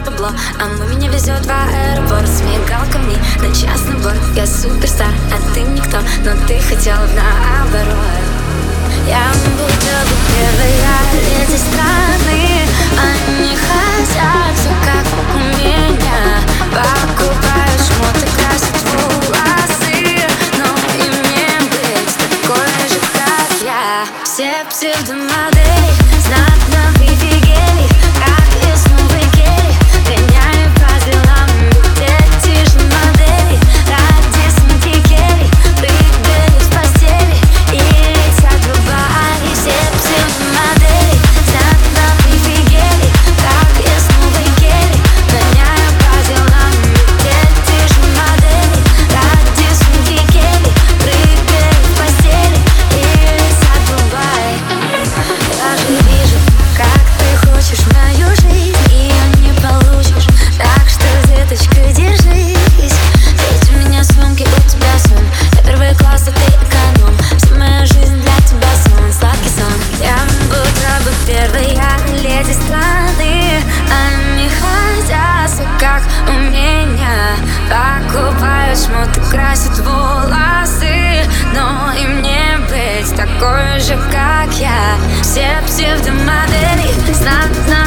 бабло А мы меня везет в аэропорт. С мигалками на частный блок Я суперстар, а ты никто Но ты хотела наоборот. Я буду первая леди страны Они хотят все как у меня. Покупаю шмоты, красят волосы Но и мне быть такой же, как я. Все псевдомодели нам. как я. Все псевдомодели знатно